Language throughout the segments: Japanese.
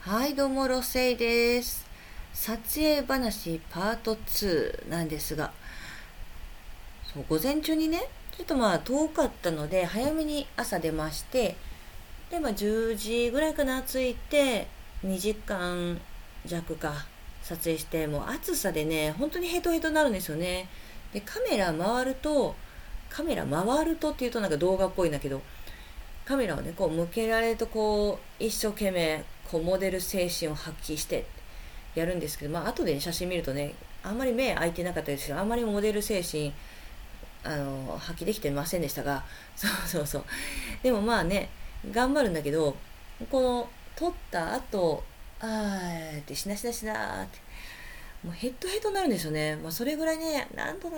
はいどうもロセイです。撮影話パート2なんですがそう午前中にねちょっとまあ遠かったので早めに朝出ましてでまあ10時ぐらいかな着いて2時間弱か撮影してもう暑さでね本当にヘトヘトになるんですよね。でカメラ回るとカメラ回るとっていうとなんか動画っぽいんだけどカメラをねこう向けられるとこう一生懸命こうモデル精神を発揮してやるんですけどまあ後で、ね、写真見るとねあんまり目開いてなかったですけどあんまりモデル精神あの発揮できてませんでしたが そうそうそう。でもまあね頑張るんだけどこの撮った後あーってしなしなしなってもうヘッドヘッドになるんですよね、まあ、それぐらいねなんとか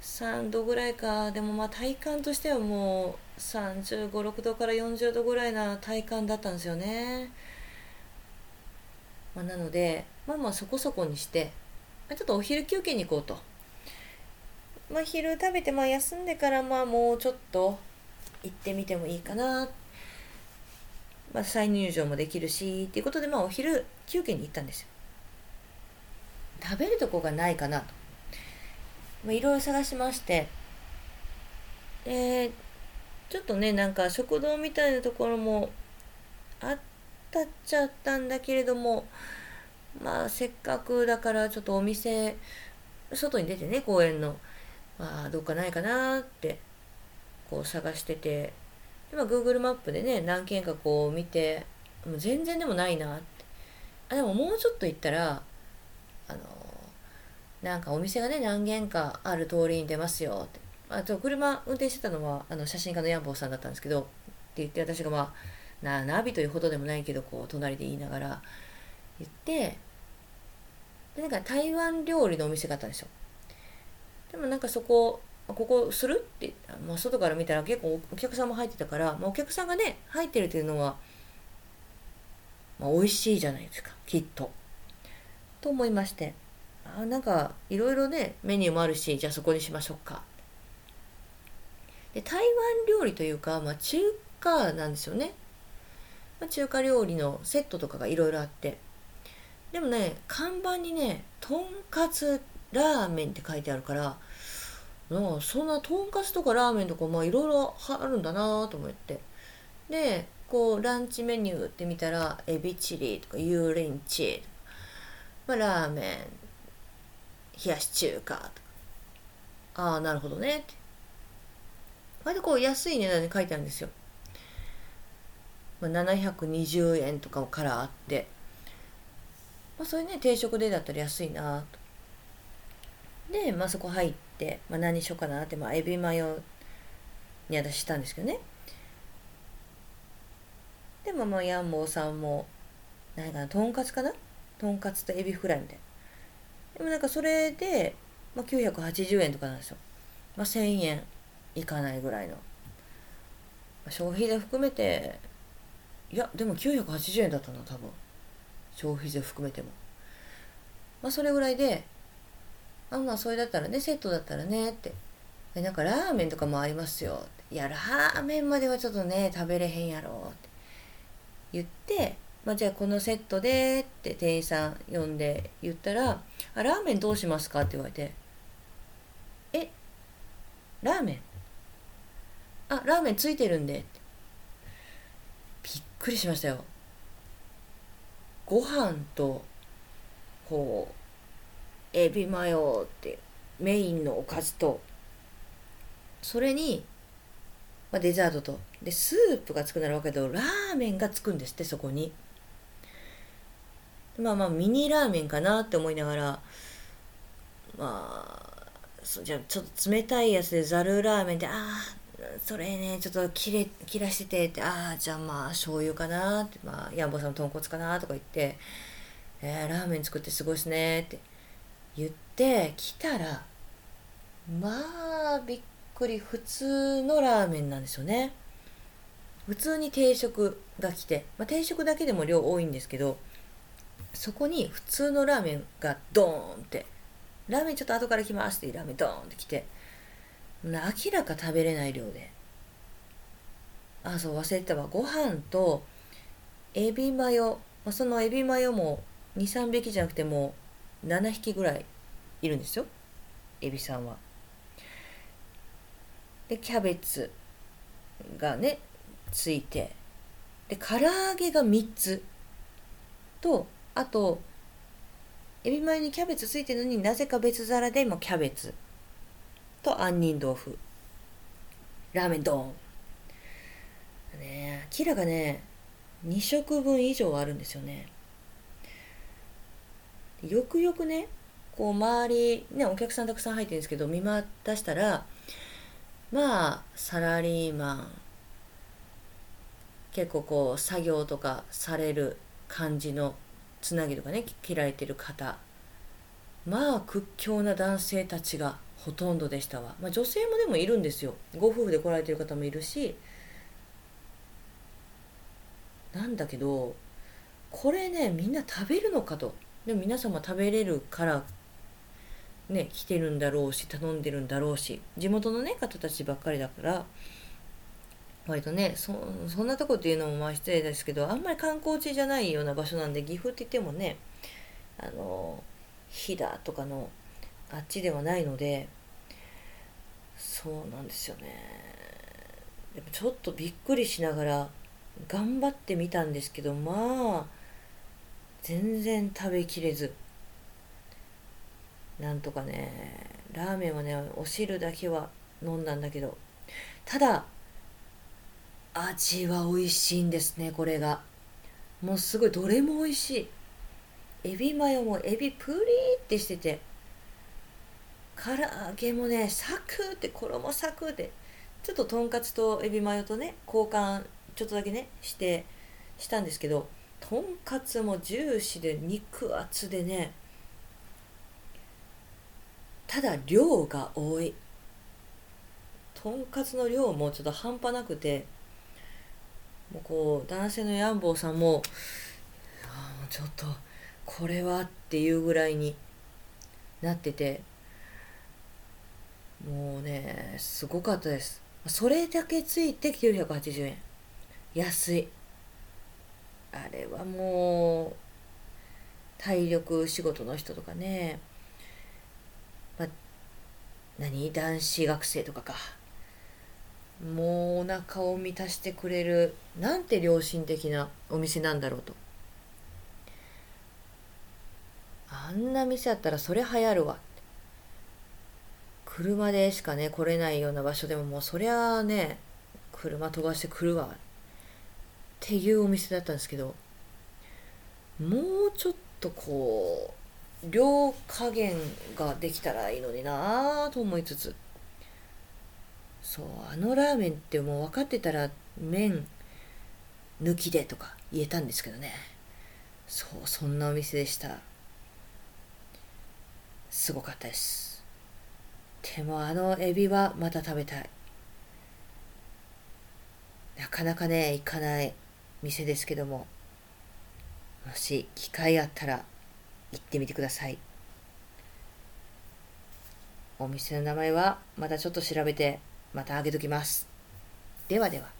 3度ぐらいか。でもまあ体感としてはもう3 5 6度から40度ぐらいな体感だったんですよね、まあ、なのでまあまあそこそこにしてちょっとお昼休憩に行こうと。まあ昼食べてまあ休んでからまあもうちょっと行ってみてもいいかな。まあ、再入場もできるしっていうことで、まあ、お昼休憩に行ったんですよ。食べるとこがないかなと、いろいろ探しまして。えー、ちょっとねなんか食堂みたいなところもあったっちゃったんだけれどもまあせっかくだからちょっとお店外に出てね公園のまあどっかないかなってこう探してて。今 Google マップでね何軒かこう見てもう全然でもないなって。あでももうちょっと行ったらあのなんかお店がね何軒かある通りに出ますよって。あと車運転してたのはあの写真家のヤンボーさんだったんですけどって言って私がまあなナビというほどでもないけどこう隣で言いながら言ってでなんか台湾料理のお店があったんですよ。でもなんかそこここするって、まあ、外から見たら結構お客さんも入ってたから、まあ、お客さんがね入ってるっていうのは、まあ、美味しいじゃないですかきっと。と思いまして。あなんかいろいろねメニューもあるしじゃあそこにしましょうか。で台湾料理というか、まあ、中華なんですよね。まあ、中華料理のセットとかがいろいろあってでもね看板にねとんかつラーメンって書いてあるからなそんなとんかつとかラーメンとかまあいろいろあるんだなと思ってでこうランチメニューって見たらエビチリとか油淋鶏とか、まあ、ラーメン冷やし中華ああなるほどね。って割とこう安い値段で書いてあるんですよ、まあ、720円とかからあって。まあそれね定食でだったら安いなと。で、まあ、そこ入って、まあ、何しようかなって、まあ、エビマヨに私したんですけどね。でもまあヤンボーさんも何かなとんかつかな？とんかつとエビフライみたいな。でもなんかそれで、まあ、980円とかなんですよ、まあ、1000円いかないぐらいの、まあ、消費税含めていやでも980円だったな多分。消費税含めても。まあそれぐらいであまあそれだったらねセットだったらねって。えなんかラーメンとかもありますよいやラーメンまではちょっとね食べれへんやろって。言ってまあ、じゃあこのセットでって店員さん呼んで言ったら「あラーメンどうしますか?」って言われて「えラーメンあラーメンついてるんで」びっくりしましたよ。ご飯とこうエビマヨってメインのおかずとそれに、まあ、デザートとでスープがつくならわけだけどラーメンがつくんですってそこに。まあまあミニラーメンかなって思いながらまあそじゃあちょっと冷たいやつでざるラーメンでああそれねちょっと切れ切らしててってああじゃあまあ醤油かなってまあヤンボさんの豚骨かなとか言ってえー、ラーメン作ってすごいっすねって言って来たらまあびっくり普通のラーメンなんですよね。普通に定食が来て、まあ、定食だけでも量多いんですけどそこに普通のラーメンがドーンってラーメンちょっと後から来ますってラーメンドーンって来て明らか食べれない量で。あそう忘れてたわ。ご飯とエビマヨ。そのエビマヨも23匹じゃなくてもう7匹ぐらいいるんですよ。エビさんは。でキャベツがねついて。で唐揚げが3つとあとエビマヨにキャベツついてるのになぜか別皿でもキャベツ。と杏仁豆腐。ラーメンドーン。ねキラがね2食分以上あるんですよね。よくよくねこう周りねお客さんたくさん入ってるんですけど見渡したらまあサラリーマン。結構こう作業とかされる感じのつなぎとかね切られてる方。まあ屈強な男性たちがほとんどでしたわ、まあ、女性もでもいるんですよ。ご夫婦で来られてる方もいるし。なんだけどこれねみんな食べるのかと。でも皆様食べれるからね来てるんだろうし頼んでるんだろうし。地元のね方たちばっかりだから。割とねそそんなとこっていうのもまあ失礼ですけどあんまり観光地じゃないような場所なんで岐阜って言ってもねあの飛騨とかのあっちではないのでそうなんですよね。でもちょっとびっくりしながら頑張ってみたんですけどまあ全然食べきれず。なんとかねラーメンはねお汁だけは飲んだんだけどただ味は美味しいんですねこれが。もうすごいどれも美味しい。エビマヨもエビプリーってしてて。唐揚げもねサクって衣サクって。ちょっととんかつとエビマヨとね交換ちょっとだけねしてしたんですけど。とんかつもジューシーで肉厚でね。ただ量が多い。とんかつの量もちょっと半端なくて。もうこう男性のヤンボーさんもあもうちょっとこれはっていうぐらいになっててもうねすごかったです。それだけついて980円。安い。あれはもう体力仕事の人とかね、まあ、何？男子学生とかか。もうお腹を満たしてくれるなんて良心的なお店なんだろうと。あんな店あったらそれ流行るわ車でしかね来れないような場所でももうそりゃあね車飛ばしてくるわ。っていうお店だったんですけどもうちょっとこう量加減ができたらいいのになぁと思いつつ。そうあのラーメンってもう分かってたら麺抜きでとか言えたんですけどね。そうそんなお店でした。すごかったです。でもあのエビはまた食べたい。なかなかね行かない店ですけども。もし機会あったら行ってみてください。お店の名前はまたちょっと調べてまたあげときます。ではでは。